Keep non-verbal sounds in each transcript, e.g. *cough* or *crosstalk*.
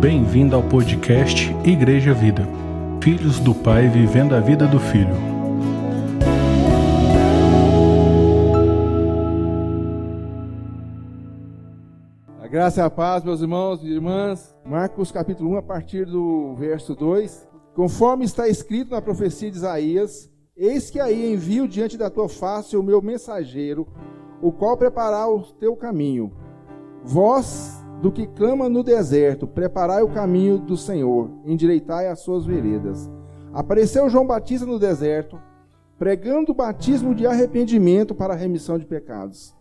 Bem-vindo ao podcast Igreja Vida. Filhos do Pai vivendo a vida do Filho. A graça e a paz, meus irmãos e irmãs. Marcos capítulo 1, a partir do verso 2. Conforme está escrito na profecia de Isaías: Eis que aí envio diante da tua face o meu mensageiro, o qual preparará o teu caminho. Vós do que clama no deserto: Preparai o caminho do Senhor, endireitai as suas veredas. Apareceu João Batista no deserto, pregando o batismo de arrependimento para a remissão de pecados.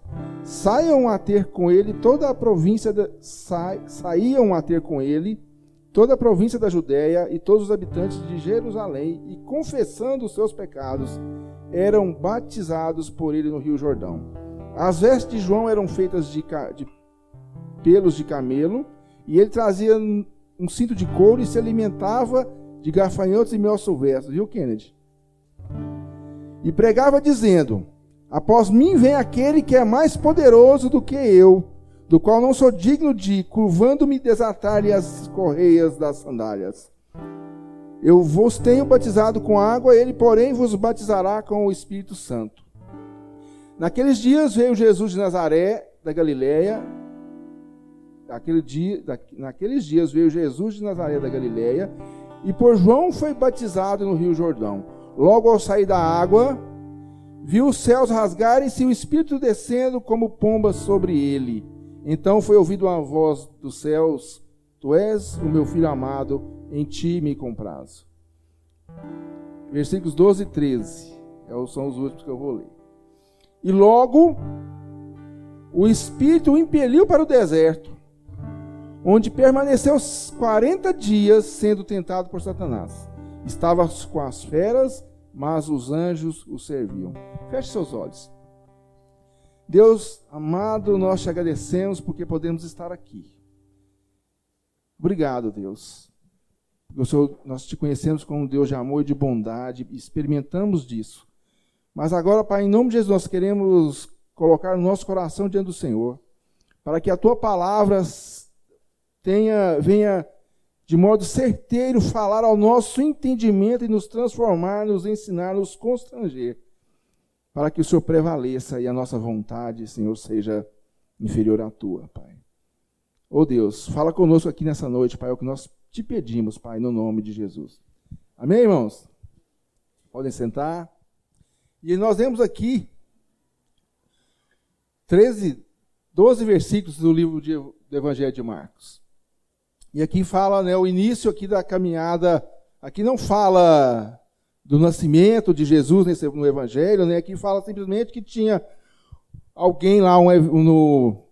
Saiam a ter com ele toda a província da, sa, saíam a ter com ele toda a província da Judéia e todos os habitantes de Jerusalém e confessando os seus pecados eram batizados por ele no Rio Jordão. As vestes de João eram feitas de, de pelos de camelo, e ele trazia um cinto de couro e se alimentava de gafanhotos e mel silvestre, viu, Kennedy? E pregava dizendo: Após mim vem aquele que é mais poderoso do que eu, do qual não sou digno de, curvando-me, desatar-lhe as correias das sandálias. Eu vos tenho batizado com água, ele, porém, vos batizará com o Espírito Santo. Naqueles dias veio Jesus de Nazaré, da Galiléia, Aquele dia, naqueles dias veio Jesus de Nazaré da Galileia e por João foi batizado no Rio Jordão. Logo ao sair da água, viu os céus rasgarem-se e o Espírito descendo como pomba sobre ele. Então foi ouvida uma voz dos céus: Tu és o meu filho amado, em ti me comprazo. Versículos 12 e 13 é são os últimos que eu vou ler. E logo o Espírito o impeliu para o deserto onde permaneceu 40 dias sendo tentado por Satanás. Estava com as feras, mas os anjos o serviam. Feche seus olhos. Deus amado, nós te agradecemos porque podemos estar aqui. Obrigado, Deus. Senhor, nós te conhecemos como Deus de amor e de bondade, experimentamos disso. Mas agora, Pai, em nome de Jesus, nós queremos colocar o nosso coração diante do Senhor, para que a tua palavra tenha, venha de modo certeiro falar ao nosso entendimento e nos transformar, nos ensinar, nos constranger, para que o Senhor prevaleça e a nossa vontade, Senhor, seja inferior à tua, Pai. Ô oh Deus, fala conosco aqui nessa noite, Pai, é o que nós te pedimos, Pai, no nome de Jesus. Amém, irmãos? Podem sentar. E nós vemos aqui 13, 12 versículos do livro de, do Evangelho de Marcos. E aqui fala, né, o início aqui da caminhada, aqui não fala do nascimento de Jesus nesse, no Evangelho, né? aqui fala simplesmente que tinha alguém lá um, no,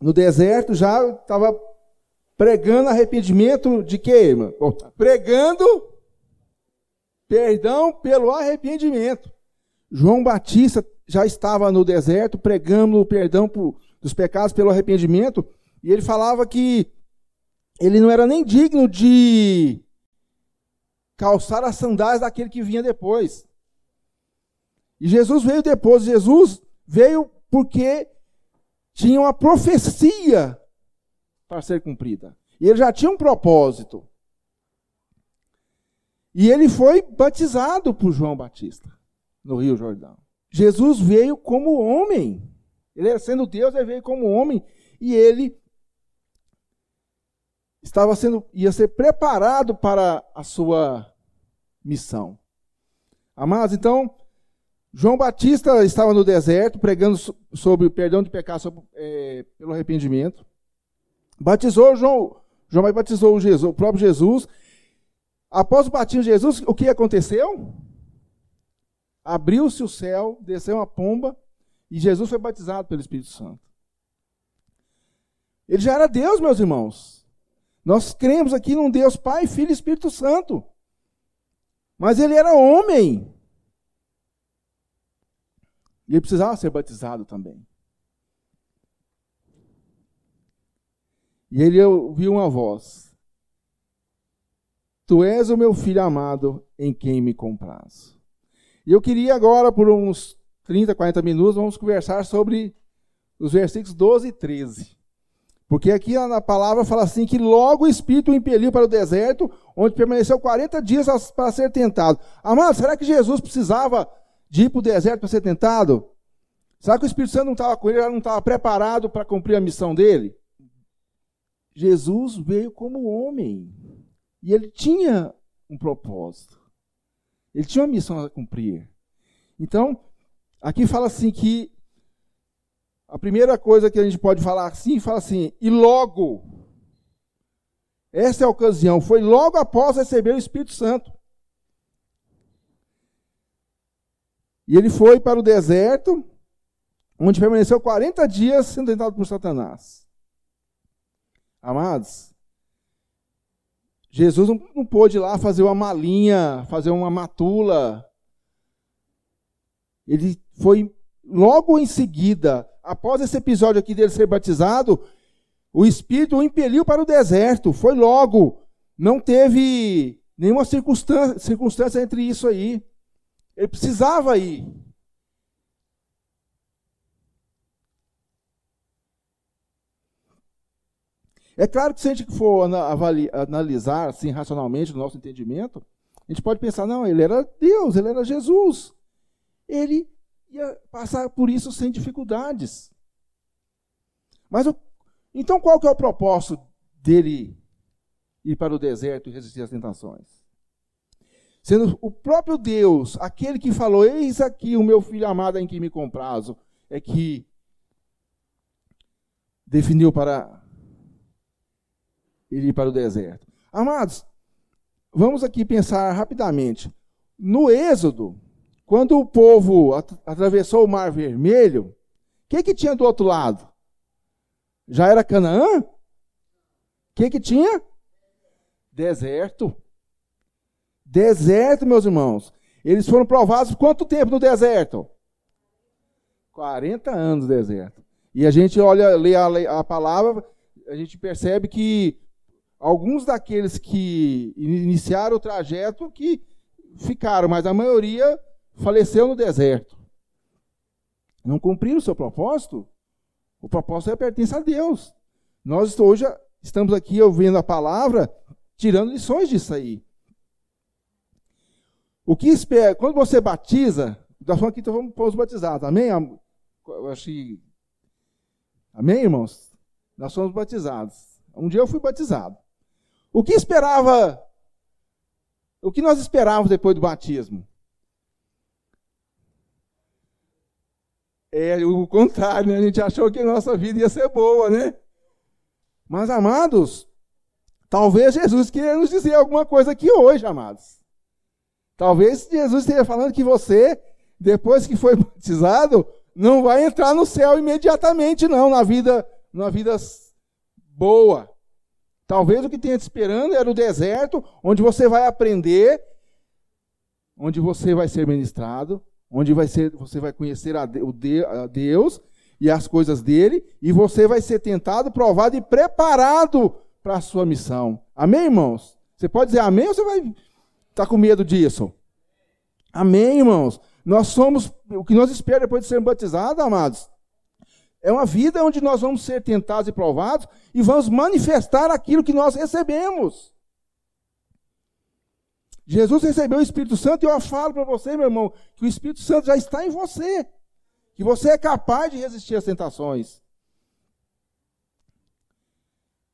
no deserto já estava pregando arrependimento de quê, irmã? Pregando perdão pelo arrependimento. João Batista já estava no deserto pregando o perdão por, dos pecados pelo arrependimento, e ele falava que ele não era nem digno de calçar as sandálias daquele que vinha depois. E Jesus veio depois. Jesus veio porque tinha uma profecia para ser cumprida. E ele já tinha um propósito. E ele foi batizado por João Batista no Rio Jordão. Jesus veio como homem. Ele sendo Deus, ele veio como homem e ele estava sendo ia ser preparado para a sua missão. Amados, então, João Batista estava no deserto pregando sobre o perdão de pecados sobre, é, pelo arrependimento. Batizou João, João batizou Jesus, o próprio Jesus. Após o batismo de Jesus, o que aconteceu? Abriu-se o céu, desceu uma pomba e Jesus foi batizado pelo Espírito Santo. Ele já era Deus, meus irmãos. Nós cremos aqui num Deus Pai, Filho e Espírito Santo. Mas ele era homem. E ele precisava ser batizado também. E ele ouviu uma voz: Tu és o meu filho amado, em quem me compraz. E eu queria agora, por uns 30, 40 minutos, vamos conversar sobre os versículos 12 e 13. Porque aqui na palavra fala assim que logo o Espírito o impeliu para o deserto, onde permaneceu 40 dias para ser tentado. Amado, será que Jesus precisava de ir para o deserto para ser tentado? Será que o Espírito Santo não estava com ele, não estava preparado para cumprir a missão dele? Jesus veio como homem. E ele tinha um propósito. Ele tinha uma missão a cumprir. Então, aqui fala assim que a primeira coisa que a gente pode falar assim, fala assim, e logo. Essa é a ocasião, foi logo após receber o Espírito Santo. E ele foi para o deserto, onde permaneceu 40 dias sendo tentado por Satanás. Amados, Jesus não, não pôde ir lá fazer uma malinha, fazer uma matula. Ele foi logo em seguida após esse episódio aqui dele ser batizado, o Espírito o impeliu para o deserto. Foi logo. Não teve nenhuma circunstância, circunstância entre isso aí. Ele precisava ir. É claro que se a gente for analisar assim, racionalmente, no nosso entendimento, a gente pode pensar, não, ele era Deus, ele era Jesus. Ele ia passar por isso sem dificuldades. Mas o, então qual que é o propósito dele ir para o deserto e resistir às tentações? Sendo o próprio Deus, aquele que falou: Eis aqui o meu filho amado em quem me comprazo, é que definiu para ir para o deserto. Amados, vamos aqui pensar rapidamente. No Êxodo, quando o povo atravessou o Mar Vermelho, o que, que tinha do outro lado? Já era Canaã? O que, que tinha? Deserto. Deserto, meus irmãos. Eles foram provados quanto tempo no deserto? 40 anos no deserto. E a gente olha, lê a, a palavra, a gente percebe que alguns daqueles que iniciaram o trajeto que ficaram, mas a maioria faleceu no deserto. Não cumpriram o seu propósito? O propósito é pertence a Deus. Nós hoje estamos aqui ouvindo a palavra, tirando lições disso aí. O que espera, quando você batiza, nós falando aqui, então vamos para os batizados, amém? Eu achei, amém, irmãos? Nós somos batizados. Um dia eu fui batizado. O que esperava, o que nós esperávamos depois do batismo? É o contrário, né? A gente achou que a nossa vida ia ser boa, né? Mas, amados, talvez Jesus queira nos dizer alguma coisa aqui hoje, amados. Talvez Jesus esteja falando que você, depois que foi *laughs* batizado, não vai entrar no céu imediatamente, não, na vida, na vida boa. Talvez o que tenha te esperando era o deserto, onde você vai aprender, onde você vai ser ministrado, onde vai ser, você vai conhecer a, a Deus e as coisas dele, e você vai ser tentado, provado e preparado para a sua missão. Amém, irmãos? Você pode dizer amém ou você vai estar tá com medo disso? Amém, irmãos? Nós somos, o que nós esperamos depois de sermos batizados, amados, é uma vida onde nós vamos ser tentados e provados e vamos manifestar aquilo que nós recebemos. Jesus recebeu o Espírito Santo e eu falo para você, meu irmão, que o Espírito Santo já está em você. Que você é capaz de resistir às tentações.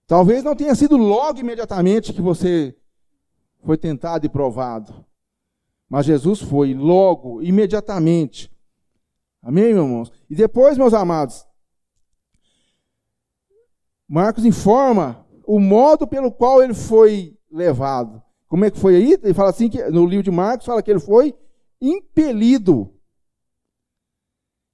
Talvez não tenha sido logo imediatamente que você foi tentado e provado. Mas Jesus foi logo, imediatamente. Amém, meus irmãos? E depois, meus amados, Marcos informa o modo pelo qual ele foi levado. Como é que foi aí? Ele fala assim que no livro de Marcos fala que ele foi impelido.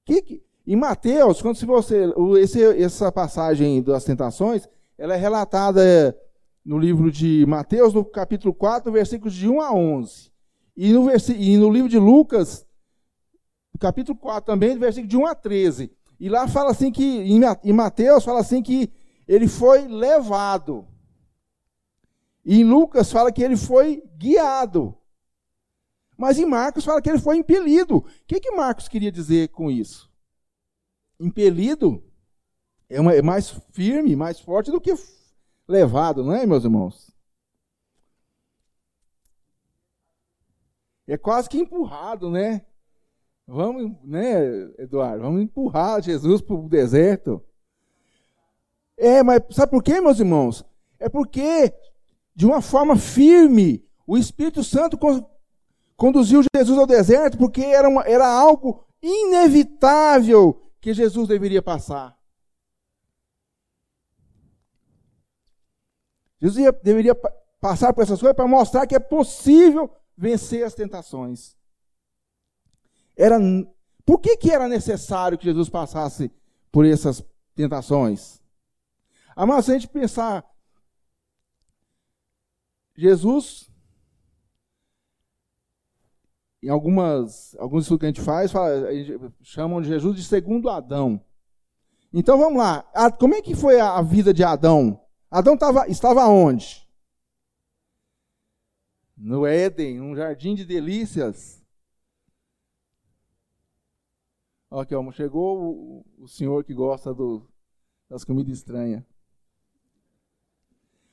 Que, que, em Mateus, quando se você esse, essa passagem das tentações, ela é relatada no livro de Mateus, no capítulo 4, versículos de 1 a 11. E no, e no livro de Lucas, capítulo 4 também, versículo de 1 a 13. E lá fala assim que, em Mateus, fala assim que ele foi levado. E em Lucas fala que ele foi guiado. Mas em Marcos fala que ele foi impelido. O que, que Marcos queria dizer com isso? Impelido é, uma, é mais firme, mais forte do que levado, não é, meus irmãos? É quase que empurrado, né? Vamos, né, Eduardo? Vamos empurrar Jesus para o deserto. É, mas sabe por quê, meus irmãos? É porque, de uma forma firme, o Espírito Santo conduziu Jesus ao deserto, porque era, uma, era algo inevitável que Jesus deveria passar. Jesus ia, deveria passar por essas coisas para mostrar que é possível vencer as tentações. Era, por que, que era necessário que Jesus passasse por essas tentações? Mas se a gente pensar, Jesus, em algumas, alguns estudos que a gente faz, fala, chamam de Jesus de segundo Adão. Então vamos lá, como é que foi a vida de Adão? Adão tava, estava onde? No Éden, um jardim de delícias. Aqui, ó, chegou o, o senhor que gosta do, das comidas estranhas.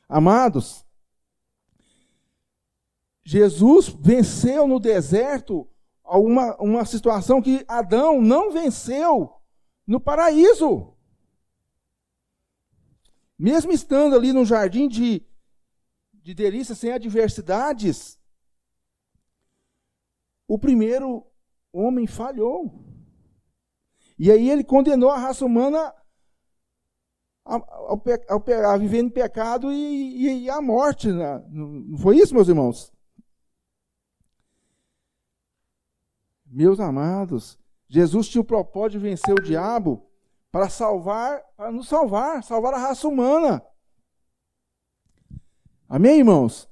Amados, Jesus venceu no deserto uma, uma situação que Adão não venceu no paraíso. Mesmo estando ali no jardim de, de delícias, sem adversidades, o primeiro homem falhou. E aí ele condenou a raça humana ao, a viver em pecado e, e, e a morte. Né? Não foi isso, meus irmãos? Meus amados, Jesus tinha o propósito de vencer o diabo para salvar, para nos salvar, salvar a raça humana. Amém, irmãos?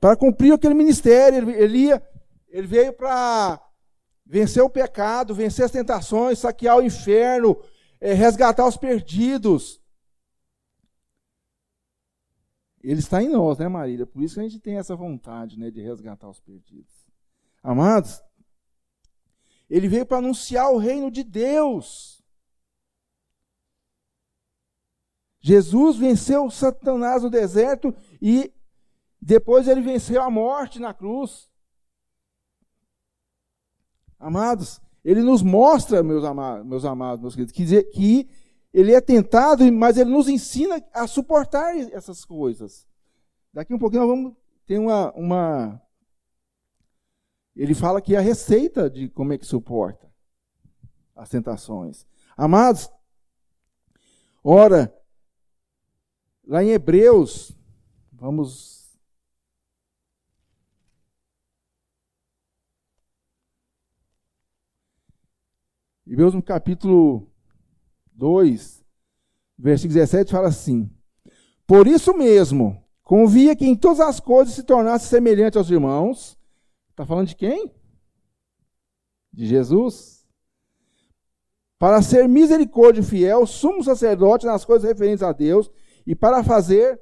Para cumprir aquele ministério, ele, ia, ele veio para vencer o pecado, vencer as tentações, saquear o inferno, é, resgatar os perdidos. Ele está em nós, né, Marília? Por isso que a gente tem essa vontade né, de resgatar os perdidos. Amados, ele veio para anunciar o reino de Deus. Jesus venceu Satanás no deserto e depois ele venceu a morte na cruz. Amados, ele nos mostra, meus amados, meus amados, meus queridos, que, que ele é tentado, mas ele nos ensina a suportar essas coisas. Daqui um pouquinho nós vamos ter uma, uma. Ele fala que a receita de como é que suporta as tentações. Amados, ora, Lá em Hebreus, vamos. Hebreus no capítulo 2, versículo 17, fala assim: Por isso mesmo, convia que em todas as coisas se tornasse semelhante aos irmãos. Está falando de quem? De Jesus. Para ser misericórdia fiel, sumo sacerdote nas coisas referentes a Deus e para fazer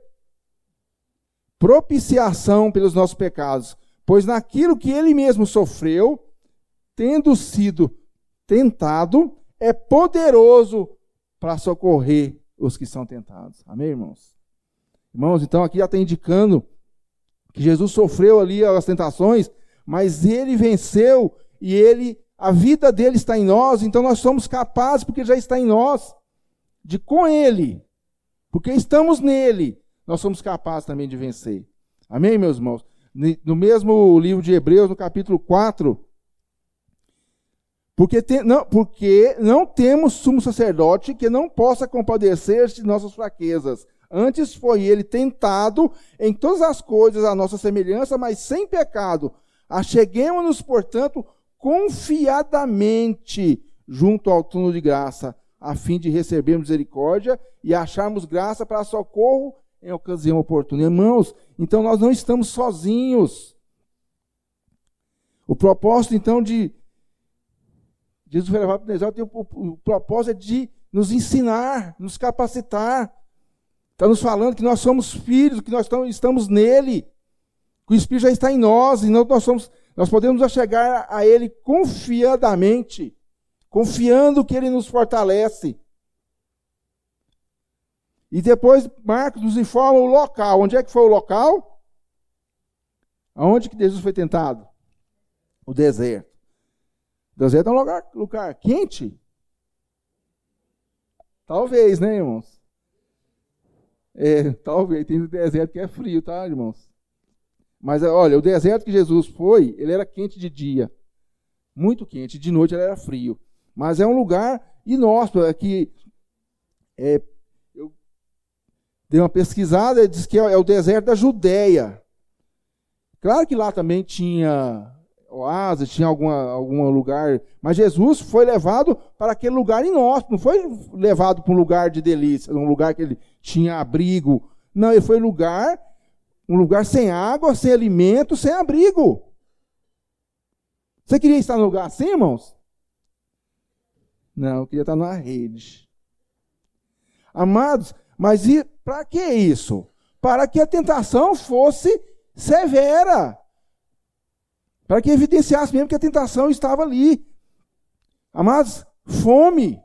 propiciação pelos nossos pecados, pois naquilo que ele mesmo sofreu, tendo sido tentado, é poderoso para socorrer os que são tentados. Amém, irmãos? Irmãos, então aqui já está indicando que Jesus sofreu ali as tentações, mas ele venceu e ele a vida dele está em nós, então nós somos capazes porque já está em nós de com ele porque estamos nele, nós somos capazes também de vencer. Amém, meus irmãos? No mesmo livro de Hebreus, no capítulo 4, porque, tem, não, porque não temos sumo sacerdote que não possa compadecer-se de nossas fraquezas. Antes foi ele tentado em todas as coisas a nossa semelhança, mas sem pecado. Acheguemos-nos, portanto, confiadamente junto ao trono de graça, a fim de recebermos misericórdia e acharmos graça para socorro em ocasião oportuna. Irmãos, então nós não estamos sozinhos. O propósito, então, de Jesus foi levado para o deserto, o, o propósito é de nos ensinar, nos capacitar. Está nos falando que nós somos filhos, que nós estamos nele, o Espírito já está em nós, e nós somos, nós podemos chegar a Ele confiadamente confiando que Ele nos fortalece. E depois Marcos nos informa o local. Onde é que foi o local? Aonde que Jesus foi tentado? O deserto. O deserto é um lugar, lugar quente. Talvez, né, irmãos? É, talvez. Tem deserto que é frio, tá, irmãos? Mas olha, o deserto que Jesus foi, ele era quente de dia. Muito quente. De noite ele era frio. Mas é um lugar inóspito, é que é, eu dei uma pesquisada, diz que é, é o deserto da Judéia. Claro que lá também tinha oásis, tinha alguma, algum lugar, mas Jesus foi levado para aquele lugar inóspito, não foi levado para um lugar de delícia, um lugar que ele tinha abrigo. Não, ele foi lugar, um lugar sem água, sem alimento, sem abrigo. Você queria estar num lugar assim, irmãos? Não, eu queria estar numa rede. Amados, mas para que isso? Para que a tentação fosse severa. Para que evidenciasse mesmo que a tentação estava ali. Amados, fome.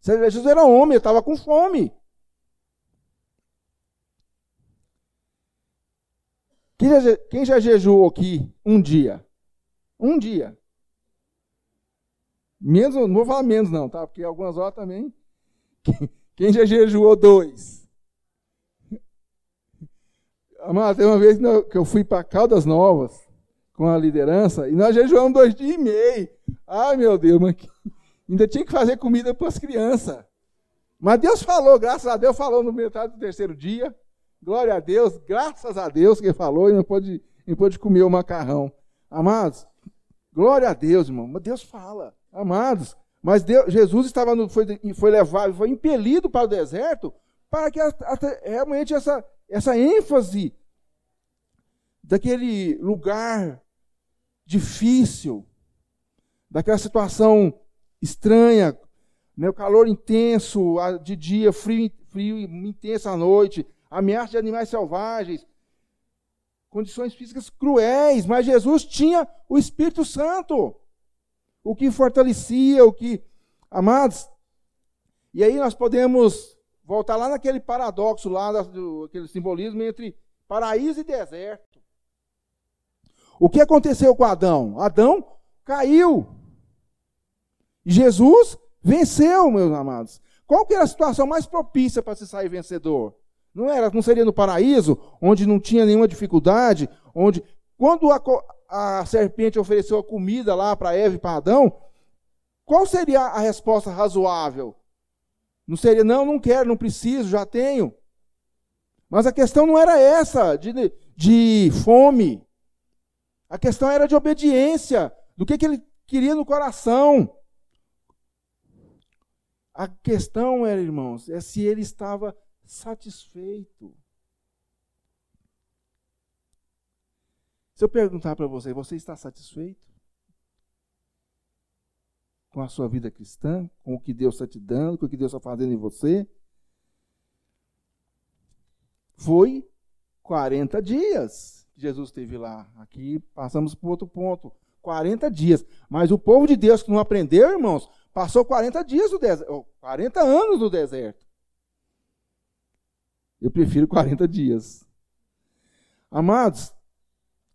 Jesus era homem, ele estava com fome. Quem já, quem já jejuou aqui um dia? Um dia. Menos, não vou falar menos não, tá? Porque algumas horas também. *laughs* Quem já jejuou dois? Amado, tem uma vez que eu fui para Caldas Novas com a liderança e nós jejuamos dois dias e meio. Ai, meu Deus, mas *laughs* ainda tinha que fazer comida para as crianças. Mas Deus falou, graças a Deus, falou no metade do terceiro dia. Glória a Deus, graças a Deus que falou e não pôde, não pôde comer o macarrão. Amados, glória a Deus, irmão. Mas Deus fala. Amados, mas Deus, Jesus estava no, foi, foi levado, foi impelido para o deserto para que realmente essa, essa ênfase daquele lugar difícil, daquela situação estranha, né, o calor intenso de dia, frio, frio intenso à noite, ameaça de animais selvagens, condições físicas cruéis, mas Jesus tinha o Espírito Santo o que fortalecia, o que. Amados, e aí nós podemos voltar lá naquele paradoxo, lá do, aquele simbolismo entre paraíso e deserto. O que aconteceu com Adão? Adão caiu. Jesus venceu, meus amados. Qual que era a situação mais propícia para se sair vencedor? Não era, não seria no paraíso, onde não tinha nenhuma dificuldade, onde quando a, a serpente ofereceu a comida lá para Eva e para Adão, qual seria a resposta razoável? Não seria, não, não quero, não preciso, já tenho. Mas a questão não era essa, de, de fome. A questão era de obediência, do que, que ele queria no coração. A questão era, irmãos, é se ele estava satisfeito. Se eu perguntar para você, você está satisfeito com a sua vida cristã, com o que Deus está te dando, com o que Deus está fazendo em você? Foi 40 dias que Jesus esteve lá. Aqui passamos para outro ponto. 40 dias. Mas o povo de Deus que não aprendeu, irmãos, passou 40 dias no deserto, 40 anos no deserto. Eu prefiro 40 dias. Amados,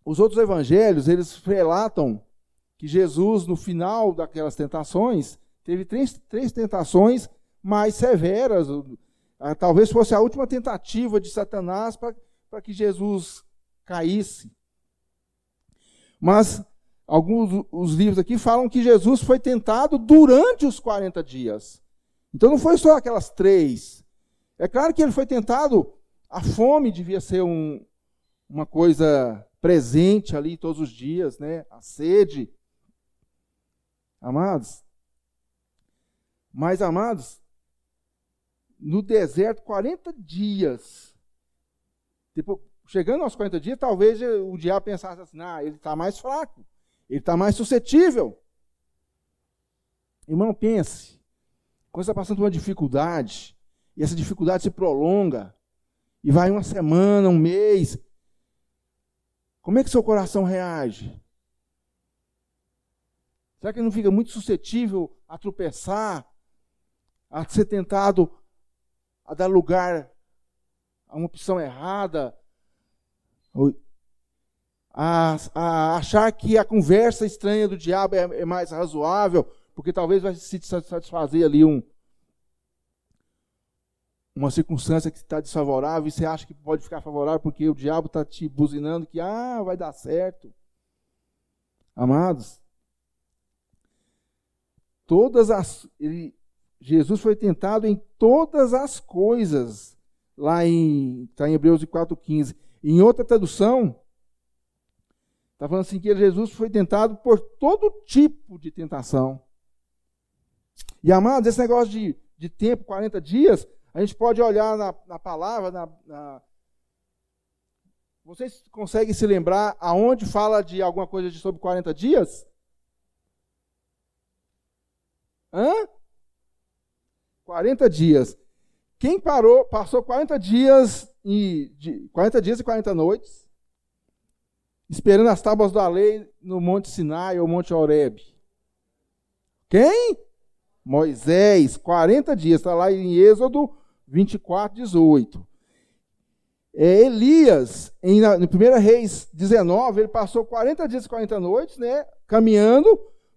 os outros evangelhos, eles relatam que Jesus, no final daquelas tentações, teve três, três tentações mais severas. Ah, talvez fosse a última tentativa de Satanás para que Jesus caísse. Mas alguns os livros aqui falam que Jesus foi tentado durante os 40 dias. Então não foi só aquelas três. É claro que ele foi tentado, a fome devia ser um, uma coisa presente ali todos os dias, né? A sede. Amados. Mas, amados, no deserto, 40 dias. Depois, chegando aos 40 dias, talvez o diabo pensasse assim: ah, ele está mais fraco, ele está mais suscetível. Irmão, pense. Quando você está passando por uma dificuldade, e essa dificuldade se prolonga, e vai uma semana, um mês, como é que seu coração reage? Será que ele não fica muito suscetível a tropeçar, a ser tentado a dar lugar a uma opção errada, a, a achar que a conversa estranha do diabo é, é mais razoável, porque talvez vai se satisfazer ali um, uma circunstância que está desfavorável e você acha que pode ficar favorável porque o diabo está te buzinando que ah, vai dar certo. Amados, todas as ele, Jesus foi tentado em todas as coisas, lá em está em Hebreus 4:15. Em outra tradução, está falando assim que Jesus foi tentado por todo tipo de tentação. E amados, esse negócio de, de tempo, 40 dias, a gente pode olhar na, na palavra, na, na... vocês conseguem se lembrar aonde fala de alguma coisa de sobre 40 dias? Hã? 40 dias. Quem parou, passou 40 dias e de, 40 dias e 40 noites, esperando as tábuas da lei no Monte Sinai ou Monte Horeb. Quem? Moisés, 40 dias, está lá em Êxodo 24, 18. É, Elias, em, na, 1 Reis 19, ele passou 40 dias e 40 noites, né, caminhando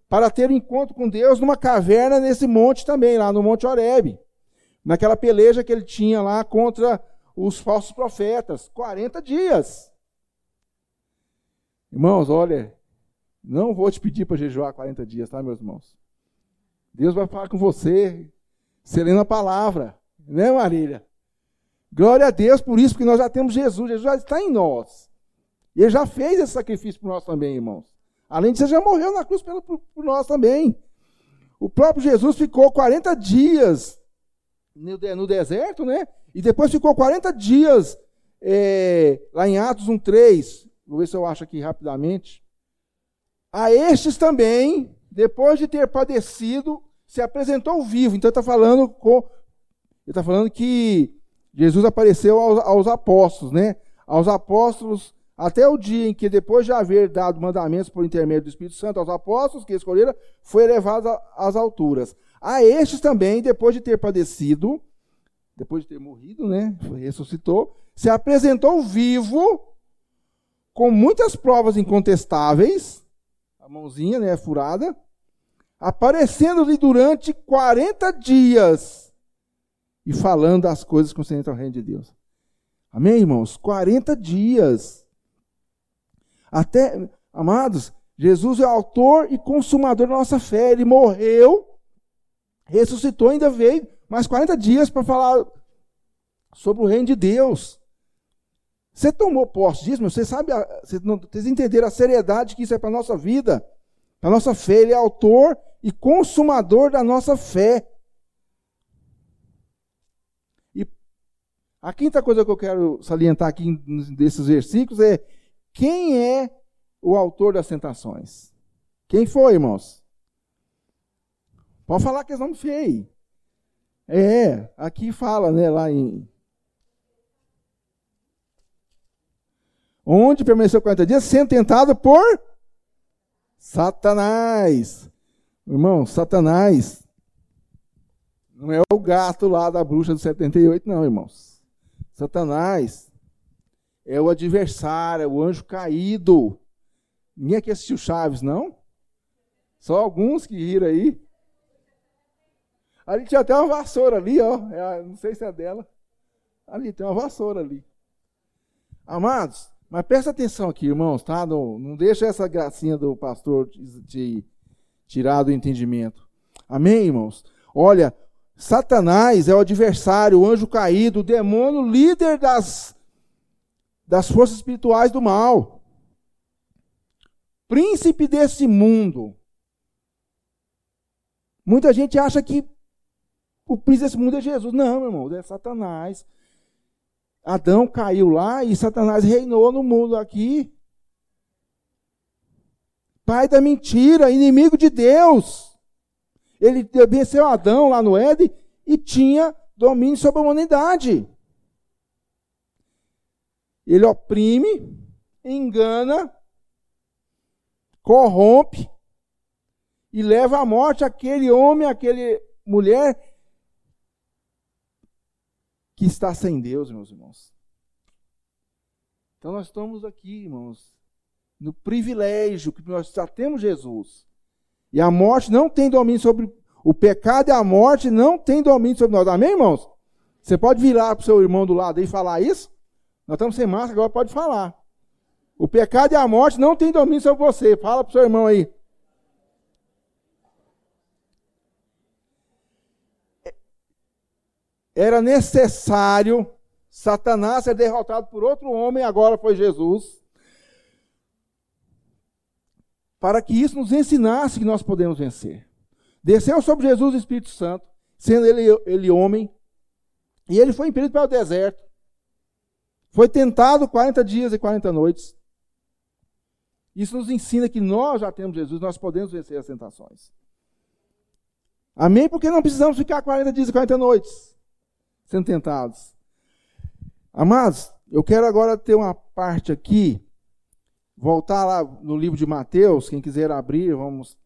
para ter um encontro com Deus numa caverna nesse monte também, lá no Monte Horebe. Naquela peleja que ele tinha lá contra os falsos profetas. 40 dias. Irmãos, olha, não vou te pedir para jejuar 40 dias, tá, meus irmãos? Deus vai falar com você, lendo a palavra. Né, Marília? Glória a Deus por isso, porque nós já temos Jesus, Jesus já está em nós. E ele já fez esse sacrifício por nós também, irmãos. Além disso, ele já morreu na cruz por, por nós também. O próprio Jesus ficou 40 dias no, no deserto, né? E depois ficou 40 dias é, lá em Atos 1,3. Vou ver se eu acho aqui rapidamente. A estes também, depois de ter padecido, se apresentou vivo. Então está falando com, ele está falando que Jesus apareceu aos, aos, apóstolos, né? Aos apóstolos, até o dia em que, depois de haver dado mandamentos por intermédio do Espírito Santo aos apóstolos que escolheram, foi elevado às alturas. A estes também, depois de ter padecido, depois de ter morrido, né? Ressuscitou, se apresentou vivo, com muitas provas incontestáveis, a mãozinha, né, furada, aparecendo-lhe durante 40 dias e falando as coisas concernentes ao reino de Deus. Amém, irmãos? 40 dias. Até, amados, Jesus é autor e consumador da nossa fé. Ele morreu, ressuscitou, ainda veio mais 40 dias para falar sobre o reino de Deus. Você tomou posse disso, você sabe, vocês entenderam a seriedade que isso é para a nossa vida, para a nossa fé. Ele é autor e consumador da nossa fé. A quinta coisa que eu quero salientar aqui desses versículos é quem é o autor das tentações. Quem foi, irmãos? Pode falar que eles não fei. É, aqui fala, né, lá em. Onde permaneceu 40 dias, sendo tentado por Satanás. Irmão, Satanás não é o gato lá da bruxa do 78, não, irmãos. Satanás é o adversário, é o anjo caído. Ninguém aqui assistiu Chaves, não? Só alguns que riram aí. Ali tinha até uma vassoura ali, ó. É, não sei se é dela. Ali tem uma vassoura ali. Amados, mas presta atenção aqui, irmãos, tá? Não, não deixa essa gracinha do pastor te, te tirar do entendimento. Amém, irmãos? Olha, Satanás é o adversário, o anjo caído, o demônio, líder das, das forças espirituais do mal. Príncipe desse mundo. Muita gente acha que o príncipe desse mundo é Jesus. Não, meu irmão, é Satanás. Adão caiu lá e Satanás reinou no mundo aqui. Pai da mentira, inimigo de Deus. Ele venceu Adão lá no Éden e tinha domínio sobre a humanidade. Ele oprime, engana, corrompe e leva à morte aquele homem, aquele mulher que está sem Deus, meus irmãos. Então nós estamos aqui, irmãos, no privilégio que nós já temos Jesus. E a morte não tem domínio sobre o pecado e a morte não tem domínio sobre nós. Amém, irmãos? Você pode virar para o seu irmão do lado e falar isso? Nós estamos sem máscara, agora pode falar. O pecado e a morte não tem domínio sobre você. Fala para o seu irmão aí. Era necessário Satanás ser derrotado por outro homem, agora foi Jesus, para que isso nos ensinasse que nós podemos vencer. Desceu sobre Jesus o Espírito Santo, sendo ele, ele homem, e ele foi impelido para o deserto. Foi tentado 40 dias e 40 noites. Isso nos ensina que nós já temos Jesus, nós podemos vencer as tentações. Amém? Porque não precisamos ficar 40 dias e 40 noites sendo tentados. Amados, eu quero agora ter uma parte aqui, voltar lá no livro de Mateus, quem quiser abrir, vamos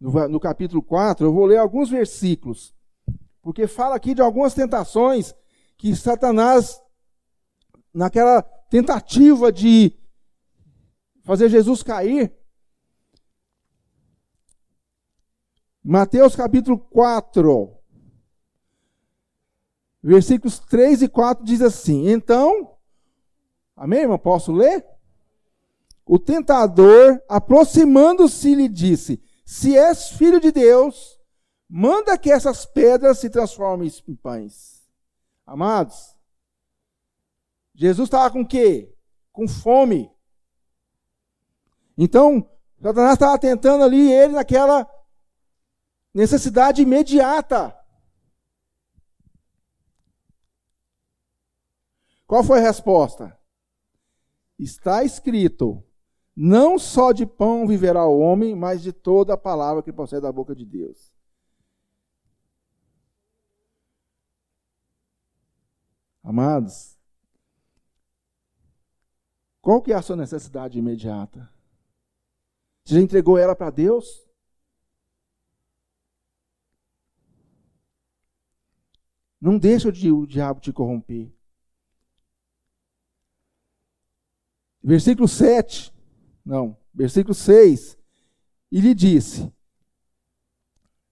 no, no capítulo 4, eu vou ler alguns versículos, porque fala aqui de algumas tentações que Satanás, naquela tentativa de fazer Jesus cair, Mateus capítulo 4, versículos 3 e 4 diz assim: Então, amém, irmão? Posso ler? O tentador, aproximando-se, lhe disse: se és filho de Deus, manda que essas pedras se transformem em pães. Amados, Jesus estava com quê? Com fome. Então, Satanás estava tentando ali ele naquela necessidade imediata. Qual foi a resposta? Está escrito: não só de pão viverá o homem, mas de toda a palavra que procede da boca de Deus. Amados, qual que é a sua necessidade imediata? Você já entregou ela para Deus? Não deixa o diabo te corromper. Versículo 7. Não, versículo 6. E lhe disse.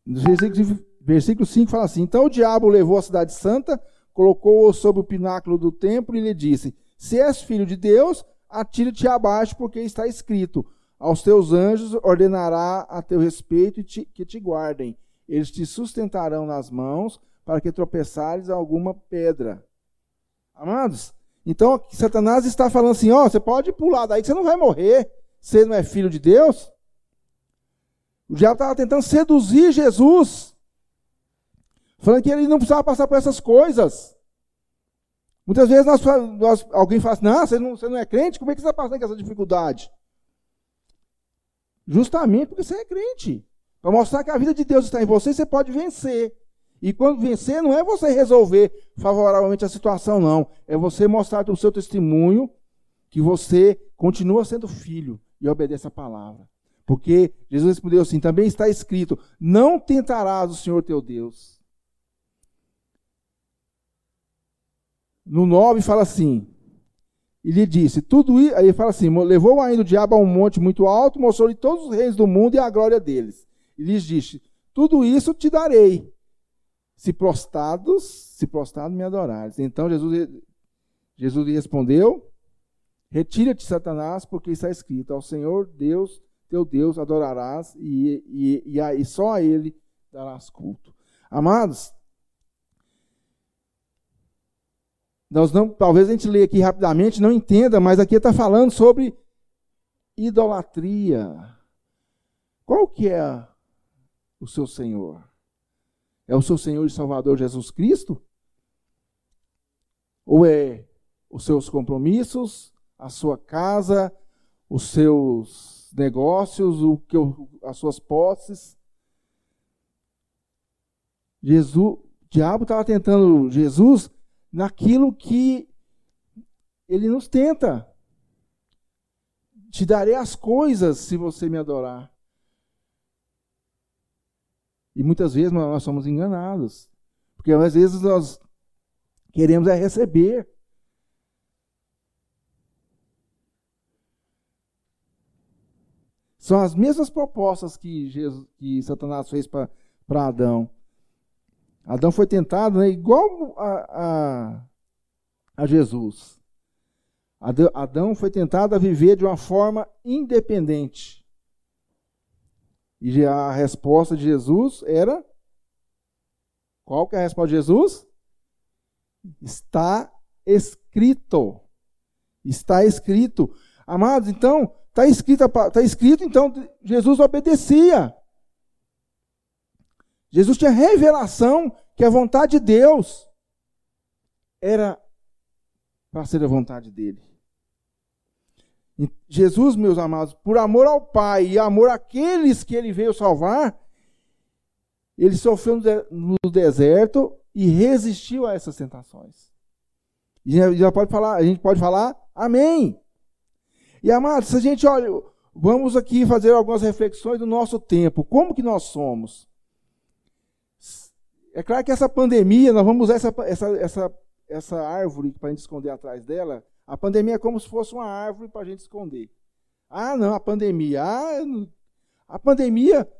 Versículo, versículo 5 fala assim: Então o diabo levou a cidade santa, colocou-o sobre o pináculo do templo e lhe disse: Se és filho de Deus, atira-te abaixo, porque está escrito: Aos teus anjos ordenará a teu respeito te, que te guardem. Eles te sustentarão nas mãos, para que tropeçares alguma pedra. Amados, então Satanás está falando assim: ó, você pode pular daí que você não vai morrer. Você não é filho de Deus? O diabo estava tentando seduzir Jesus, falando que ele não precisava passar por essas coisas. Muitas vezes nós, nós, alguém fala assim: não você, não, você não é crente, como é que você está passando com essa dificuldade? Justamente porque você é crente. Para mostrar que a vida de Deus está em você, você pode vencer. E quando vencer, não é você resolver favoravelmente a situação, não. É você mostrar o seu testemunho que você continua sendo filho e obedece a palavra. Porque Jesus respondeu assim: também está escrito: não tentarás o Senhor teu Deus. No 9 fala assim: e lhe disse, tudo isso, aí fala assim: levou ainda o diabo a um monte muito alto, mostrou-lhe todos os reis do mundo e a glória deles. E lhes disse: tudo isso te darei, se prostrados, se prostrados me adorares. Então Jesus, Jesus lhe respondeu: Retira-te, Satanás, porque está escrito: Ao Senhor Deus, teu Deus, adorarás e, e, e, e só a Ele darás culto. Amados, nós não, talvez a gente leia aqui rapidamente, não entenda, mas aqui está falando sobre idolatria. Qual que é o seu Senhor? É o seu Senhor e Salvador Jesus Cristo? Ou é os seus compromissos, a sua casa, os seus negócios, o que as suas posses. Jesus, o diabo estava tentando Jesus naquilo que ele nos tenta. Te darei as coisas se você me adorar. E muitas vezes nós somos enganados. Porque às vezes nós Queremos é receber. São as mesmas propostas que, Jesus, que Satanás fez para Adão. Adão foi tentado né, igual a, a, a Jesus. Adão foi tentado a viver de uma forma independente. E a resposta de Jesus era: qual que é a resposta de Jesus? Está escrito. Está escrito. Amados, então, está escrito, tá escrito, então Jesus obedecia. Jesus tinha revelação que a vontade de Deus era para ser a vontade dele. Jesus, meus amados, por amor ao Pai e amor àqueles que ele veio salvar, ele sofreu no deserto e resistiu a essas tentações. E já pode falar, a gente pode falar amém. E amados, se a gente olha, vamos aqui fazer algumas reflexões do nosso tempo. Como que nós somos? É claro que essa pandemia, nós vamos usar essa, essa, essa, essa árvore para a gente esconder atrás dela. A pandemia é como se fosse uma árvore para a gente esconder. Ah, não, a pandemia. Ah, a pandemia,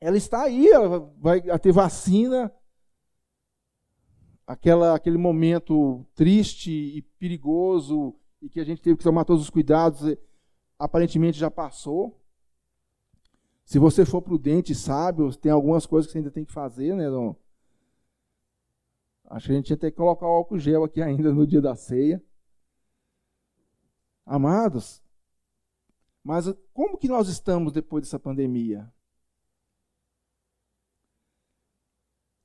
ela está aí, ela vai ter vacina. Aquela, aquele momento triste e perigoso e que a gente teve que tomar todos os cuidados, aparentemente já passou. Se você for prudente e sábio, tem algumas coisas que você ainda tem que fazer, né, Dom? Acho que a gente tinha que colocar o álcool gel aqui *laughs* ainda no dia da ceia. Amados, mas como que nós estamos depois dessa pandemia?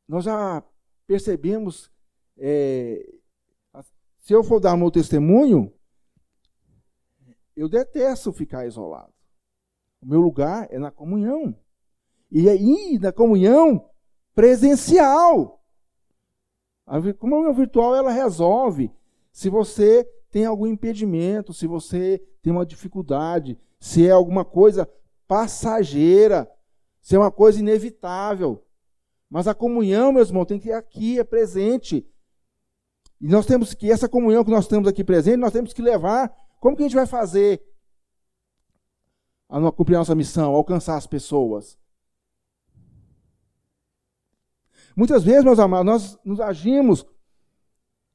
Nós já percebemos, é, se eu for dar meu testemunho, eu detesto ficar isolado. O meu lugar é na comunhão. E aí, na comunhão presencial. A comunhão virtual ela resolve. Se você tem algum impedimento, se você tem uma dificuldade, se é alguma coisa passageira, se é uma coisa inevitável. Mas a comunhão, meus irmãos, tem que ir aqui, é presente. E nós temos que, essa comunhão que nós temos aqui presente, nós temos que levar. Como que a gente vai fazer a cumprir a nossa missão, alcançar as pessoas. Muitas vezes, meus amados, nós nos agimos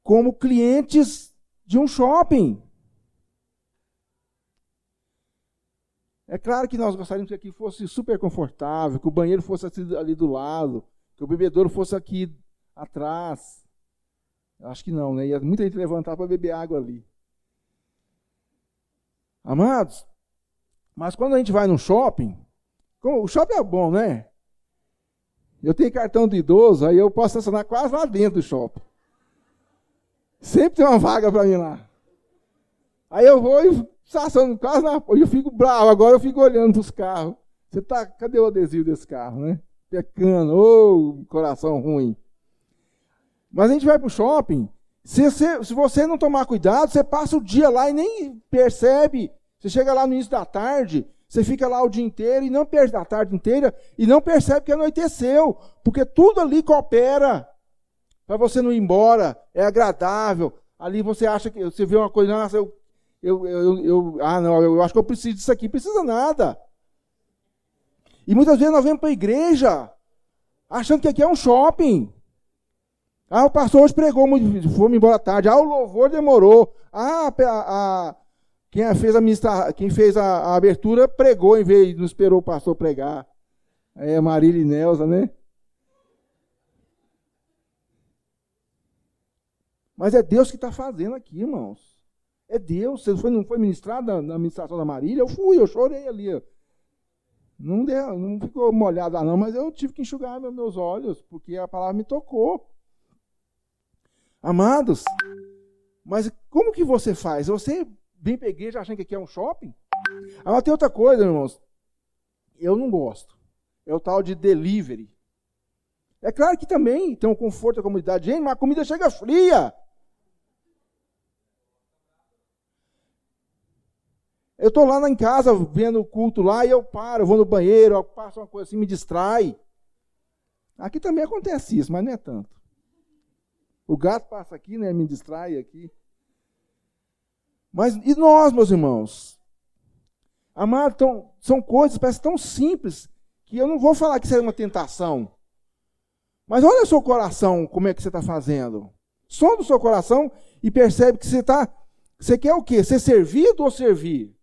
como clientes de um shopping. É claro que nós gostaríamos que aqui fosse super confortável, que o banheiro fosse ali do lado, que o bebedouro fosse aqui atrás. Acho que não, né? Ia muita gente levantar para beber água ali. Amados, mas quando a gente vai no shopping, o shopping é bom, né? Eu tenho cartão de idoso, aí eu posso estacionar quase lá dentro do shopping. Sempre tem uma vaga para mim lá. Aí eu vou e estaciono quase na Eu fico bravo, agora eu fico olhando para os carros. Você tá, cadê o adesivo desse carro, né? Pecando, ô oh, coração ruim. Mas a gente vai para o shopping, se você, se você não tomar cuidado, você passa o dia lá e nem percebe você chega lá no início da tarde, você fica lá o dia inteiro e não perde a tarde inteira e não percebe que anoiteceu, porque tudo ali coopera para você não ir embora, é agradável. Ali você acha que você vê uma coisa, nossa, eu, eu, eu, eu ah, não, eu acho que eu preciso disso aqui, precisa nada. E muitas vezes nós vamos para a igreja achando que aqui é um shopping. Ah, o pastor hoje pregou, fomos embora tarde. Ah, o louvor demorou. Ah, a, a quem fez a, ministra... Quem fez a, a abertura pregou em vez não esperou o pastor pregar. É Marília e Nelza, né? Mas é Deus que está fazendo aqui, irmãos. É Deus. Você foi, não foi ministrado na administração da Marília? Eu fui, eu chorei ali. Não, deu, não ficou molhada, não, mas eu tive que enxugar meus olhos, porque a palavra me tocou. Amados, mas como que você faz? Você vem para a igreja achando que aqui é um shopping. Agora tem outra coisa, irmãos. Eu não gosto. É o tal de delivery. É claro que também tem um conforto da comunidade. Gente, mas a comida chega fria. Eu estou lá em casa vendo o culto lá e eu paro, eu vou no banheiro, eu passo uma coisa assim, me distrai. Aqui também acontece isso, mas não é tanto. O gato passa aqui, né? Me distrai aqui. Mas e nós, meus irmãos? Amado, tão, são coisas, parece tão simples, que eu não vou falar que isso é uma tentação. Mas olha o seu coração, como é que você está fazendo. Sonda o seu coração e percebe que você está. Você quer o quê? Ser servido ou servir?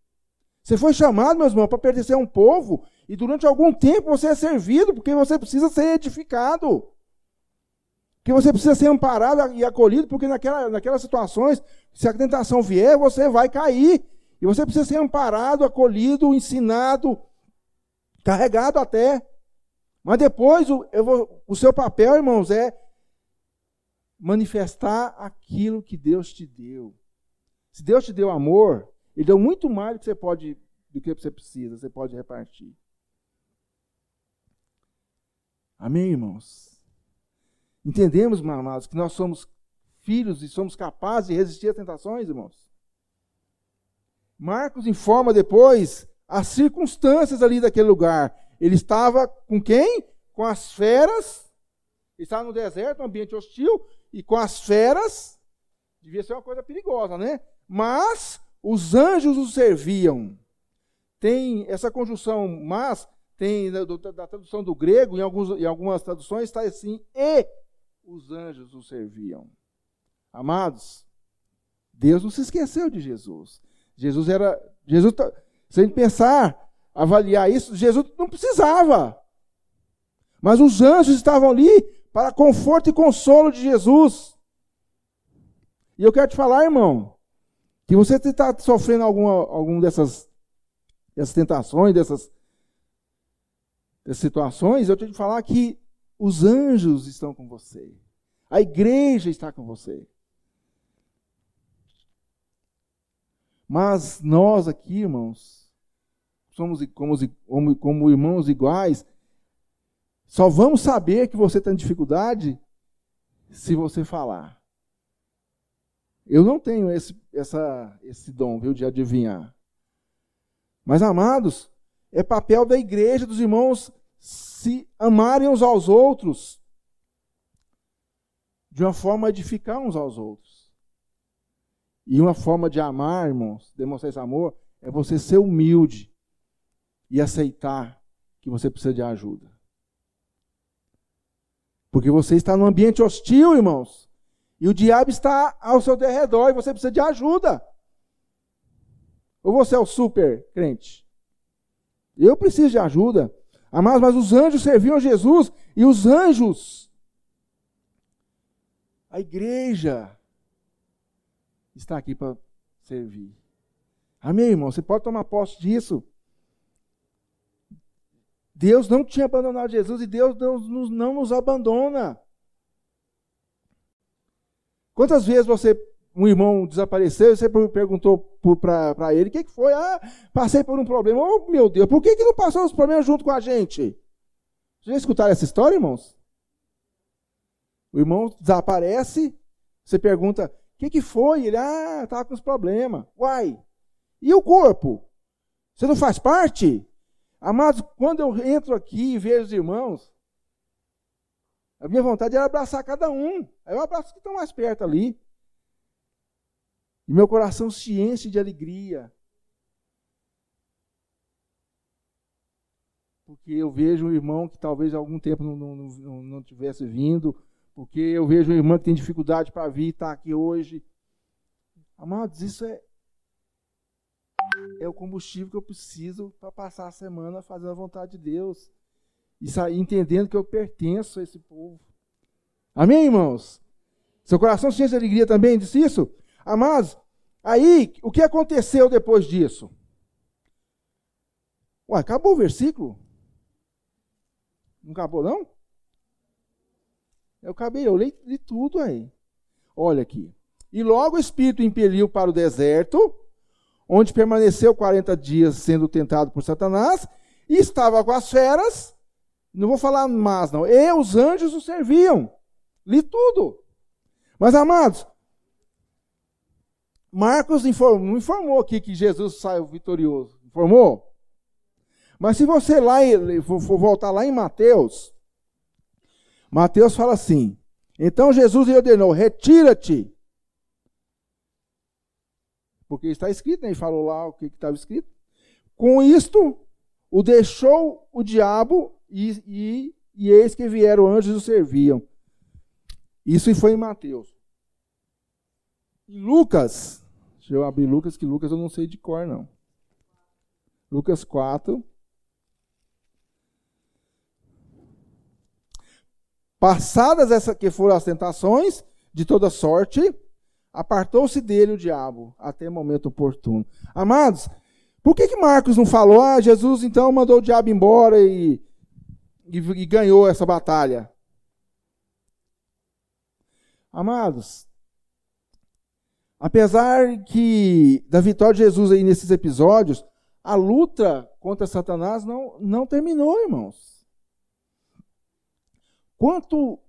Você foi chamado, meus irmãos, para pertencer a um povo, e durante algum tempo você é servido, porque você precisa ser edificado que você precisa ser amparado e acolhido, porque naquela, naquelas situações, se a tentação vier, você vai cair. E você precisa ser amparado, acolhido, ensinado, carregado até. Mas depois, o, vou, o seu papel, irmãos, é manifestar aquilo que Deus te deu. Se Deus te deu amor, Ele deu muito mais do que você pode, do que você precisa, você pode repartir. Amém, irmãos? Entendemos, amados, que nós somos filhos e somos capazes de resistir às tentações, irmãos? Marcos informa depois as circunstâncias ali daquele lugar. Ele estava com quem? Com as feras. Ele estava no deserto, um ambiente hostil, e com as feras. Devia ser uma coisa perigosa, né? Mas os anjos o serviam. Tem essa conjunção mas, tem da, da tradução do grego, em, alguns, em algumas traduções está assim, e os anjos o serviam. Amados, Deus não se esqueceu de Jesus. Jesus era. Jesus, tá, se a gente pensar, avaliar isso, Jesus não precisava. Mas os anjos estavam ali para conforto e consolo de Jesus. E eu quero te falar, irmão, que você está sofrendo alguma, alguma dessas, dessas tentações, dessas, dessas situações, eu tenho que falar que os anjos estão com você. A igreja está com você. Mas nós aqui, irmãos, somos como, como, irmãos iguais, só vamos saber que você está em dificuldade se você falar. Eu não tenho esse, essa, esse dom, viu, de adivinhar. Mas, amados, é papel da igreja, dos irmãos, se amarem uns aos outros, de uma forma a edificar uns aos outros. E uma forma de amar, irmãos, demonstrar esse amor, é você ser humilde e aceitar que você precisa de ajuda. Porque você está num ambiente hostil, irmãos, e o diabo está ao seu derredor e você precisa de ajuda. Ou você é o super crente? Eu preciso de ajuda. Amados, mas os anjos serviam Jesus e os anjos, a igreja, está aqui para servir. Amém, irmão? Você pode tomar posse disso. Deus não tinha abandonado Jesus e Deus não, não nos abandona. Quantas vezes você, um irmão desapareceu você perguntou para ele: o que, que foi? Ah, passei por um problema. Oh, meu Deus, por que, que não passou os problemas junto com a gente? Vocês já escutaram essa história, irmãos? O irmão desaparece, você pergunta: o que, que foi? Ele, ah, estava com os problemas. Uai, e o corpo? Você não faz parte? Amados, quando eu entro aqui e vejo os irmãos, a minha vontade era abraçar cada um. Aí eu abraço que estão mais perto ali. E meu coração se enche de alegria. Porque eu vejo um irmão que talvez há algum tempo não, não, não, não tivesse vindo, porque eu vejo um irmão que tem dificuldade para vir e está aqui hoje. Amados, isso é, é o combustível que eu preciso para passar a semana fazendo a vontade de Deus. E sair entendendo que eu pertenço a esse povo. Amém, irmãos? Seu coração se enche de alegria também, disse isso? Amados, aí, o que aconteceu depois disso? Ué, acabou o versículo? Não acabou, não? Eu acabei, eu li, li tudo aí. Olha aqui. E logo o Espírito impeliu para o deserto, onde permaneceu 40 dias sendo tentado por Satanás, e estava com as feras, não vou falar mais não, e os anjos o serviam. Li tudo. Mas, amados, Marcos informou, não informou aqui que Jesus saiu vitorioso. Informou? Mas se você lá for voltar lá em Mateus, Mateus fala assim: Então Jesus lhe ordenou: retira-te. Porque está escrito, né? ele falou lá o que estava escrito. Com isto, o deixou o diabo e, e, e eis que vieram anjos e o serviam. Isso foi em Mateus. Em Lucas, deixa eu abrir Lucas, que Lucas eu não sei de cor, não. Lucas 4. Passadas essas que foram as tentações de toda sorte, apartou-se dele o diabo até momento oportuno. Amados, por que, que Marcos não falou, ah, Jesus então mandou o diabo embora e, e, e ganhou essa batalha? Amados, apesar que da vitória de Jesus aí nesses episódios, a luta contra Satanás não, não terminou, irmãos. Quanto,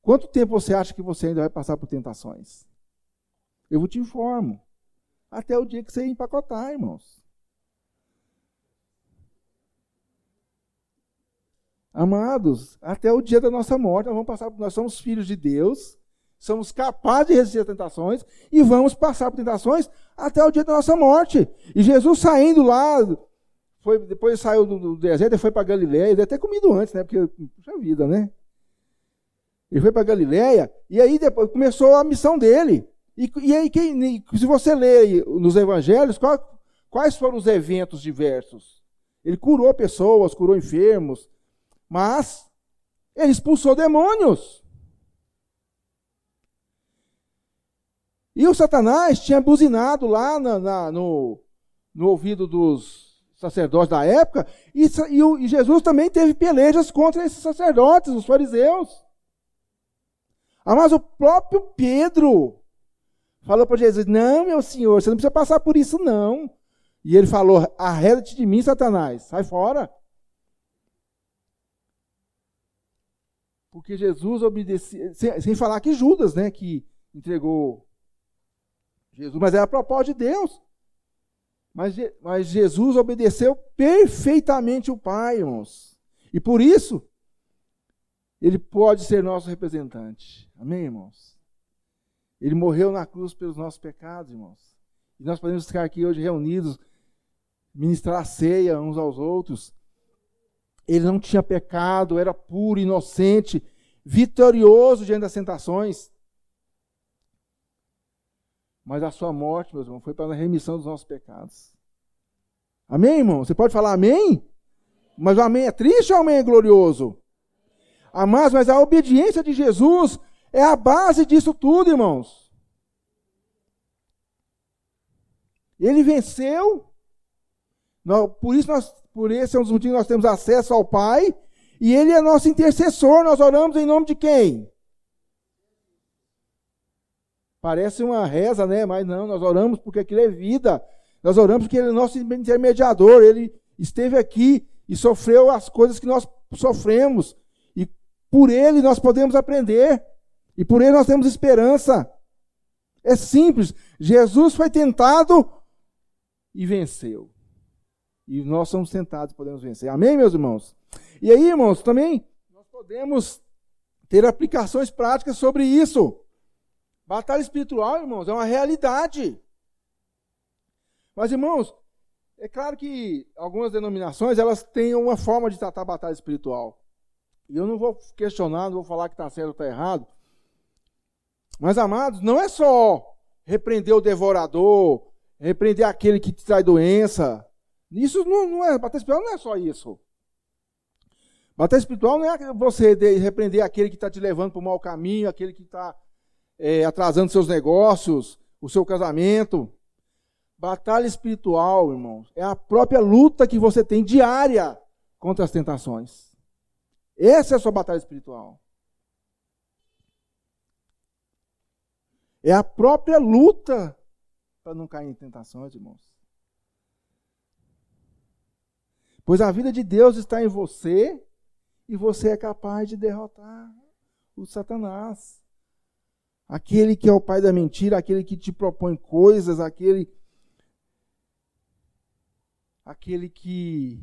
quanto tempo você acha que você ainda vai passar por tentações? Eu te informo. Até o dia que você empacotar, irmãos. Amados, até o dia da nossa morte, nós vamos passar, nós somos filhos de Deus, somos capazes de resistir às tentações e vamos passar por tentações até o dia da nossa morte. E Jesus saindo lá, foi, depois saiu do, do deserto e foi para Galiléia, ele deve ter comido antes, né? Porque, puxa vida, né? Ele foi para Galiléia e aí depois começou a missão dele. E, e aí, quem, se você ler nos evangelhos, qual, quais foram os eventos diversos? Ele curou pessoas, curou enfermos, mas ele expulsou demônios. E o Satanás tinha buzinado lá na, na, no, no ouvido dos sacerdotes da época, e, e, o, e, Jesus também teve pelejas contra esses sacerdotes, os fariseus. Ah, mas o próprio Pedro falou para Jesus: Não, meu senhor, você não precisa passar por isso, não. E ele falou: Arreda-te de mim, Satanás, sai fora. Porque Jesus obedecia, sem, sem falar que Judas, né, que entregou Jesus, mas era a propósito de Deus. Mas, mas Jesus obedeceu perfeitamente o Pai, irmãos. E por isso, ele pode ser nosso representante. Amém, irmãos? Ele morreu na cruz pelos nossos pecados, irmãos. E nós podemos ficar aqui hoje reunidos, ministrar a ceia uns aos outros, ele não tinha pecado, era puro, inocente, vitorioso diante das tentações. Mas a sua morte, meus irmãos, foi para a remissão dos nossos pecados. Amém, irmão? Você pode falar amém? Mas o amém é triste ou o amém é glorioso? Amados, mas a obediência de Jesus é a base disso tudo, irmãos. Ele venceu. Por isso nós por esse é um dos motivos que nós temos acesso ao Pai. E Ele é nosso intercessor. Nós oramos em nome de quem? Parece uma reza, né? Mas não, nós oramos porque aquilo é vida. Nós oramos porque Ele é nosso intermediador. Ele esteve aqui e sofreu as coisas que nós sofremos. E por Ele nós podemos aprender. E por Ele nós temos esperança. É simples. Jesus foi tentado e venceu. E nós somos tentados, podemos vencer. Amém, meus irmãos? E aí, irmãos, também nós podemos ter aplicações práticas sobre isso. Batalha espiritual, irmãos, é uma realidade. Mas, irmãos, é claro que algumas denominações elas têm uma forma de tratar a batalha espiritual. E eu não vou questionar, não vou falar que está certo ou está errado. Mas, amados, não é só repreender o devorador, repreender aquele que te traz doença, isso não, não é, batalha espiritual não é só isso. Batalha espiritual não é você repreender aquele que está te levando para o mau caminho, aquele que está é, atrasando seus negócios, o seu casamento. Batalha espiritual, irmãos, é a própria luta que você tem diária contra as tentações. Essa é a sua batalha espiritual. É a própria luta para não cair em tentações, irmãos. Pois a vida de Deus está em você e você é capaz de derrotar o Satanás. Aquele que é o pai da mentira, aquele que te propõe coisas, aquele aquele que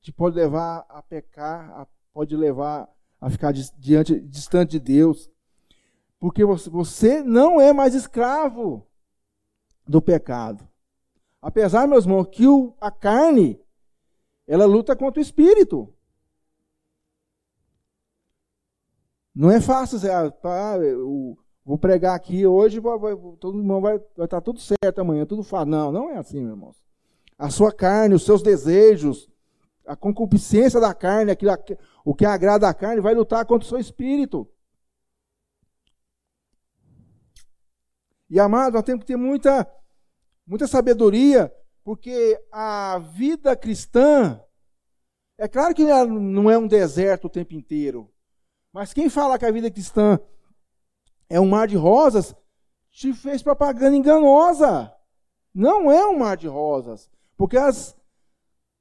te pode levar a pecar, pode levar a ficar diante, distante de Deus. Porque você não é mais escravo do pecado. Apesar, meus irmãos, que o, a carne, ela luta contra o espírito. Não é fácil, ah, tá, eu vou pregar aqui hoje, vai, vai, todo mundo vai, vai estar tudo certo amanhã, tudo fácil. Não, não é assim, meus irmãos. A sua carne, os seus desejos, a concupiscência da carne, aquilo, o que agrada a carne, vai lutar contra o seu espírito. E amados, nós temos que ter muita, muita sabedoria, porque a vida cristã, é claro que não é um deserto o tempo inteiro, mas quem fala que a vida cristã é um mar de rosas, te fez propaganda enganosa. Não é um mar de rosas, porque as,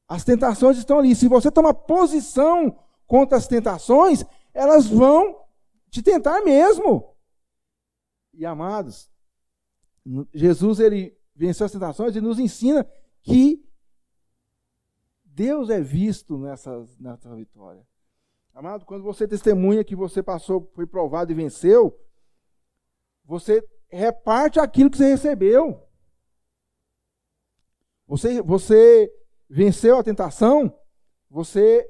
as tentações estão ali. Se você toma posição contra as tentações, elas vão te tentar mesmo. E amados, Jesus ele venceu as tentações e nos ensina que Deus é visto nessa, nessa vitória. Amado, quando você testemunha que você passou, foi provado e venceu, você reparte aquilo que você recebeu. Você, você venceu a tentação, você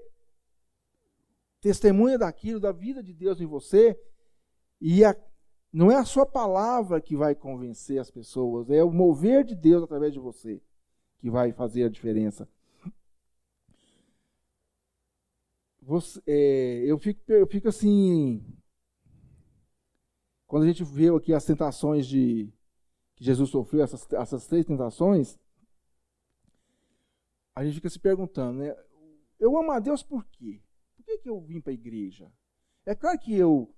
testemunha daquilo, da vida de Deus em você, e a, não é a sua palavra que vai convencer as pessoas, é o mover de Deus através de você que vai fazer a diferença. Você, é, eu, fico, eu fico assim. Quando a gente vê aqui as tentações de que Jesus sofreu, essas, essas três tentações, a gente fica se perguntando, né? Eu amo a Deus por quê? Por que, que eu vim para a igreja? É claro que eu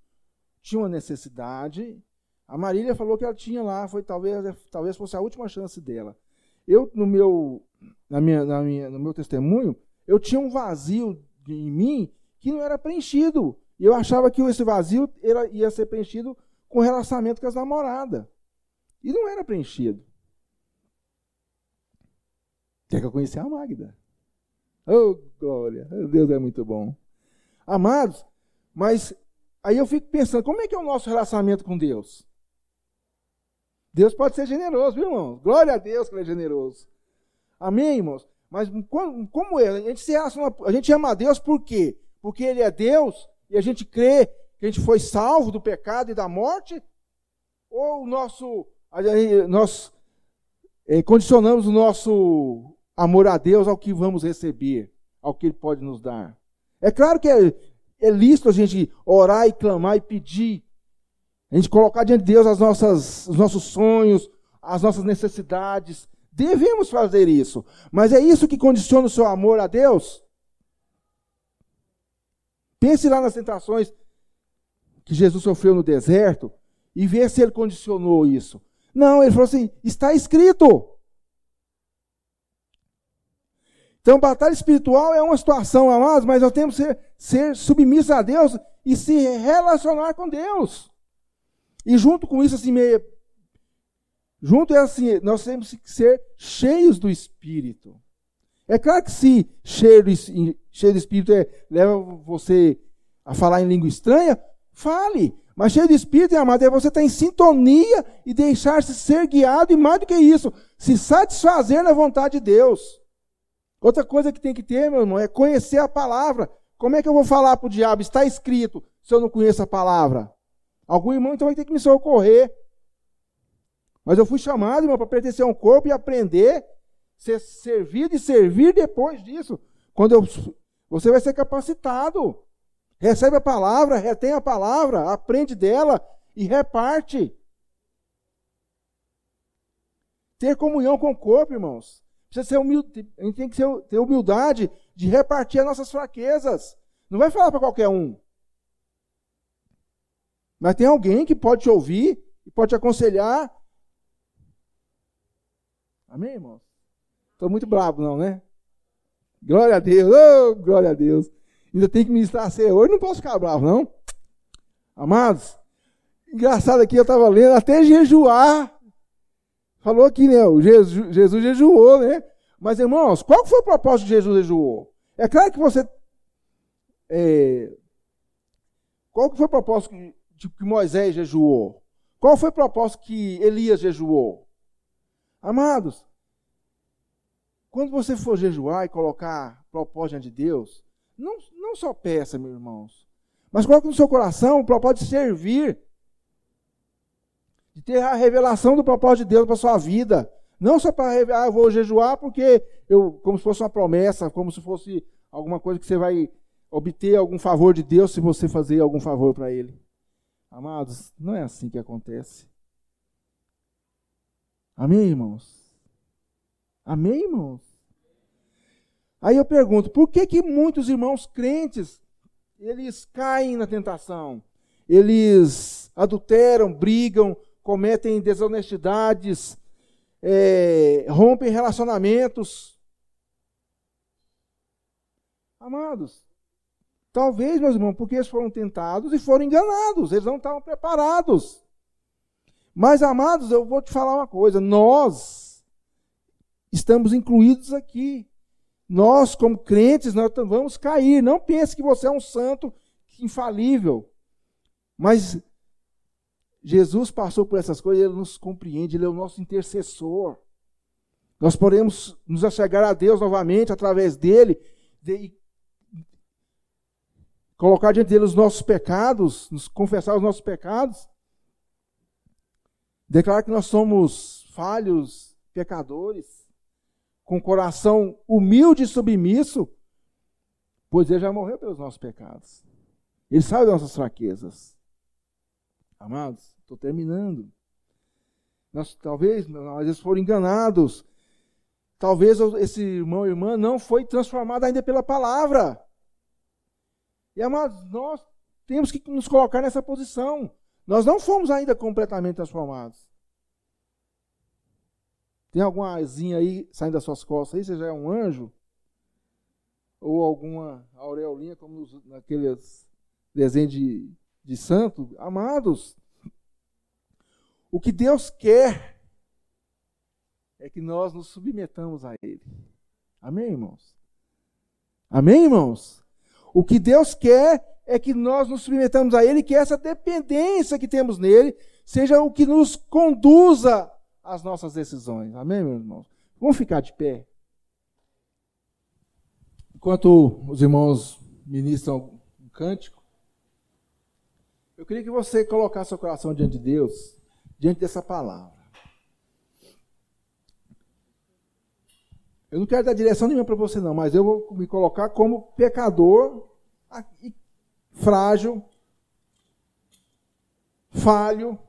tinha uma necessidade. A Marília falou que ela tinha lá, foi talvez, talvez fosse a última chance dela. Eu, no meu, na minha, na minha, no meu testemunho, eu tinha um vazio em mim que não era preenchido. Eu achava que esse vazio ia ser preenchido com relacionamento com as namoradas. E não era preenchido. Até que eu conheci a Magda. Oh, glória! Deus é muito bom. Amados, mas aí eu fico pensando, como é que é o nosso relacionamento com Deus? Deus pode ser generoso, viu, irmão? Glória a Deus que Ele é generoso. Amém, irmãos? Mas como, é? A gente, se relaciona, a gente ama a Deus por quê? Porque Ele é Deus e a gente crê que a gente foi salvo do pecado e da morte? Ou nosso, nós é, condicionamos o nosso amor a Deus ao que vamos receber, ao que Ele pode nos dar? É claro que é, é lícito a gente orar e clamar e pedir, a gente colocar diante de Deus as nossas, os nossos sonhos, as nossas necessidades, Devemos fazer isso. Mas é isso que condiciona o seu amor a Deus? Pense lá nas tentações que Jesus sofreu no deserto e vê se ele condicionou isso. Não, ele falou assim: está escrito. Então, batalha espiritual é uma situação, amados, mas nós temos que ser, ser submissos a Deus e se relacionar com Deus. E junto com isso, assim, meio Junto é assim, nós temos que ser cheios do Espírito. É claro que se cheio do, cheio do Espírito é, leva você a falar em língua estranha, fale. Mas cheio do Espírito, amado, é você estar em sintonia e deixar-se ser guiado, e mais do que isso, se satisfazer na vontade de Deus. Outra coisa que tem que ter, meu irmão, é conhecer a palavra. Como é que eu vou falar para o diabo? Está escrito, se eu não conheço a palavra. Algum irmão então vai ter que me socorrer. Mas eu fui chamado, irmão, para pertencer a um corpo e aprender, ser servido e servir depois disso. Quando eu, você vai ser capacitado. Recebe a palavra, retém a palavra, aprende dela e reparte. Ter comunhão com o corpo, irmãos. Precisa ser humilde, a gente tem que ter humildade de repartir as nossas fraquezas. Não vai falar para qualquer um. Mas tem alguém que pode te ouvir e pode te aconselhar Amém, irmãos? Estou muito bravo, não, né? Glória a Deus, oh, glória a Deus. Ainda tem que ministrar ceia hoje, não posso ficar bravo, não. Amados, engraçado aqui, eu estava lendo, até jejuar. Falou aqui, né? O Jesus, Jesus jejuou, né? Mas, irmãos, qual foi o propósito de Jesus jejuou? É claro que você é, Qual foi o propósito que, que Moisés jejuou? Qual foi o propósito que Elias jejuou? Amados, quando você for jejuar e colocar propósito diante de Deus, não, não só peça, meus irmãos, mas coloque no seu coração o propósito de servir, de ter a revelação do propósito de Deus para a sua vida. Não só para, ah, eu vou jejuar porque eu, como se fosse uma promessa, como se fosse alguma coisa que você vai obter algum favor de Deus se você fazer algum favor para Ele. Amados, não é assim que acontece. Amém, irmãos? Amém, irmãos? Aí eu pergunto, por que que muitos irmãos crentes, eles caem na tentação? Eles adulteram, brigam, cometem desonestidades, é, rompem relacionamentos. Amados, talvez, meus irmãos, porque eles foram tentados e foram enganados, eles não estavam preparados. Mas, amados, eu vou te falar uma coisa: nós estamos incluídos aqui. Nós, como crentes, nós vamos cair. Não pense que você é um santo infalível. Mas Jesus passou por essas coisas, ele nos compreende, ele é o nosso intercessor. Nós podemos nos achegar a Deus novamente através dele e colocar diante dele os nossos pecados, nos confessar os nossos pecados, declarar que nós somos falhos, pecadores com coração humilde e submisso, pois ele já morreu pelos nossos pecados. Ele sabe das nossas fraquezas. Amados, estou terminando. Nós, talvez nós vezes foram enganados. Talvez esse irmão ou irmã não foi transformado ainda pela palavra. E amados, nós temos que nos colocar nessa posição. Nós não fomos ainda completamente transformados. Tem alguma asinha aí saindo das suas costas aí? Você já é um anjo? Ou alguma aureolinha, como naqueles desenhos de, de santo? Amados, o que Deus quer é que nós nos submetamos a Ele. Amém, irmãos? Amém, irmãos? O que Deus quer é que nós nos submetamos a Ele, que essa dependência que temos nele seja o que nos conduza as nossas decisões. Amém, meus irmãos? Vamos ficar de pé. Enquanto os irmãos ministram um cântico, eu queria que você colocasse seu coração diante de Deus, diante dessa palavra. Eu não quero dar direção nenhuma para você, não, mas eu vou me colocar como pecador, frágil, falho,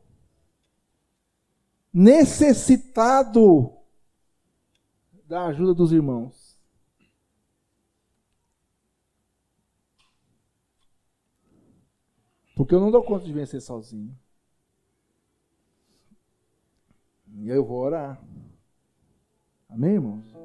necessitado da ajuda dos irmãos. Porque eu não dou conta de vencer sozinho. E eu vou orar. Amém, irmãos?